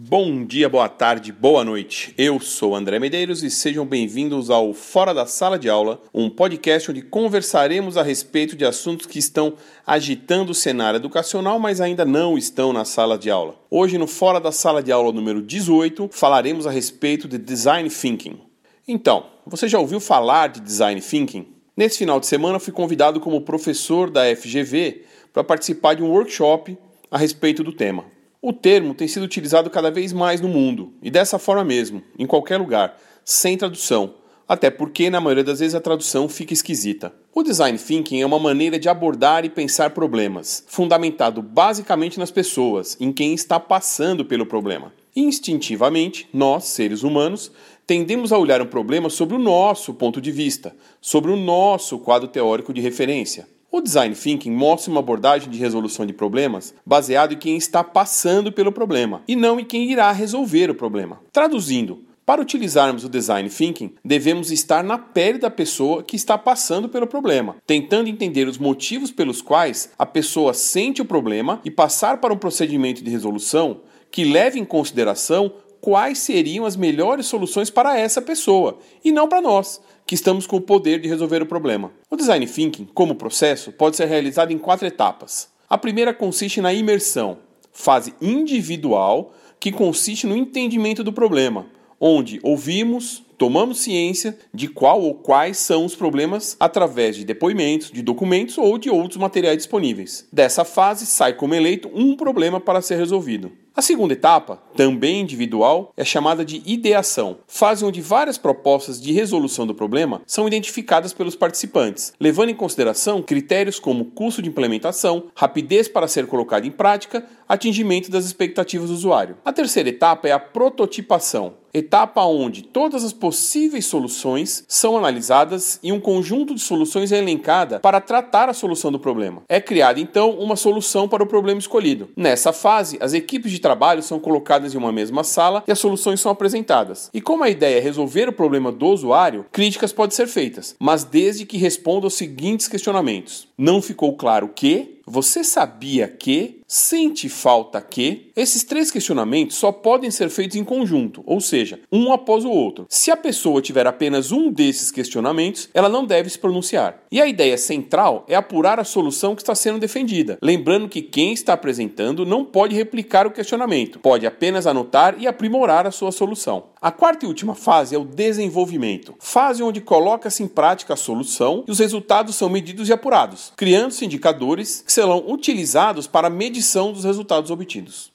Bom dia, boa tarde, boa noite. Eu sou André Medeiros e sejam bem-vindos ao Fora da Sala de Aula, um podcast onde conversaremos a respeito de assuntos que estão agitando o cenário educacional, mas ainda não estão na sala de aula. Hoje, no Fora da Sala de Aula número 18, falaremos a respeito de Design Thinking. Então, você já ouviu falar de Design Thinking? Nesse final de semana, fui convidado como professor da FGV para participar de um workshop a respeito do tema. O termo tem sido utilizado cada vez mais no mundo, e dessa forma mesmo, em qualquer lugar, sem tradução, até porque na maioria das vezes a tradução fica esquisita. O design thinking é uma maneira de abordar e pensar problemas, fundamentado basicamente nas pessoas, em quem está passando pelo problema. Instintivamente, nós, seres humanos, tendemos a olhar um problema sobre o nosso ponto de vista, sobre o nosso quadro teórico de referência. O design thinking mostra uma abordagem de resolução de problemas baseado em quem está passando pelo problema e não em quem irá resolver o problema. Traduzindo, para utilizarmos o design thinking, devemos estar na pele da pessoa que está passando pelo problema, tentando entender os motivos pelos quais a pessoa sente o problema e passar para um procedimento de resolução que leve em consideração quais seriam as melhores soluções para essa pessoa e não para nós, que estamos com o poder de resolver o problema. O design thinking, como processo, pode ser realizado em quatro etapas. A primeira consiste na imersão, fase individual que consiste no entendimento do problema, onde ouvimos, tomamos ciência de qual ou quais são os problemas através de depoimentos, de documentos ou de outros materiais disponíveis. Dessa fase sai como eleito um problema para ser resolvido. A segunda etapa, também individual, é chamada de ideação, fase onde várias propostas de resolução do problema são identificadas pelos participantes, levando em consideração critérios como custo de implementação, rapidez para ser colocado em prática, atingimento das expectativas do usuário. A terceira etapa é a prototipação, etapa onde todas as possíveis soluções são analisadas e um conjunto de soluções é elencada para tratar a solução do problema. É criada então uma solução para o problema escolhido. Nessa fase, as equipes de trabalho são colocadas em uma mesma sala e as soluções são apresentadas. E como a ideia é resolver o problema do usuário, críticas podem ser feitas, mas desde que responda aos seguintes questionamentos: Não ficou claro que você sabia que? Sente falta que? Esses três questionamentos só podem ser feitos em conjunto, ou seja, um após o outro. Se a pessoa tiver apenas um desses questionamentos, ela não deve se pronunciar. E a ideia central é apurar a solução que está sendo defendida, lembrando que quem está apresentando não pode replicar o questionamento, pode apenas anotar e aprimorar a sua solução. A quarta e última fase é o desenvolvimento, fase onde coloca-se em prática a solução e os resultados são medidos e apurados, criando-se indicadores que serão utilizados para a medição dos resultados obtidos.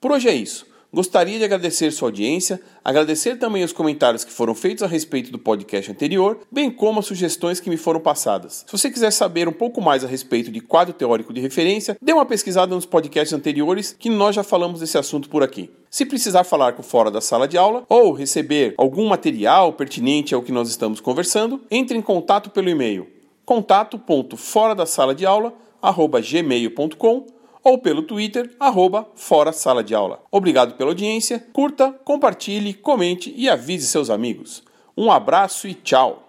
Por hoje é isso. Gostaria de agradecer sua audiência, agradecer também os comentários que foram feitos a respeito do podcast anterior, bem como as sugestões que me foram passadas. Se você quiser saber um pouco mais a respeito de quadro teórico de referência, dê uma pesquisada nos podcasts anteriores que nós já falamos desse assunto por aqui. Se precisar falar com fora da sala de aula ou receber algum material pertinente ao que nós estamos conversando, entre em contato pelo e-mail contato.fora ou pelo Twitter, arroba Fora Sala de Aula. Obrigado pela audiência, curta, compartilhe, comente e avise seus amigos. Um abraço e tchau!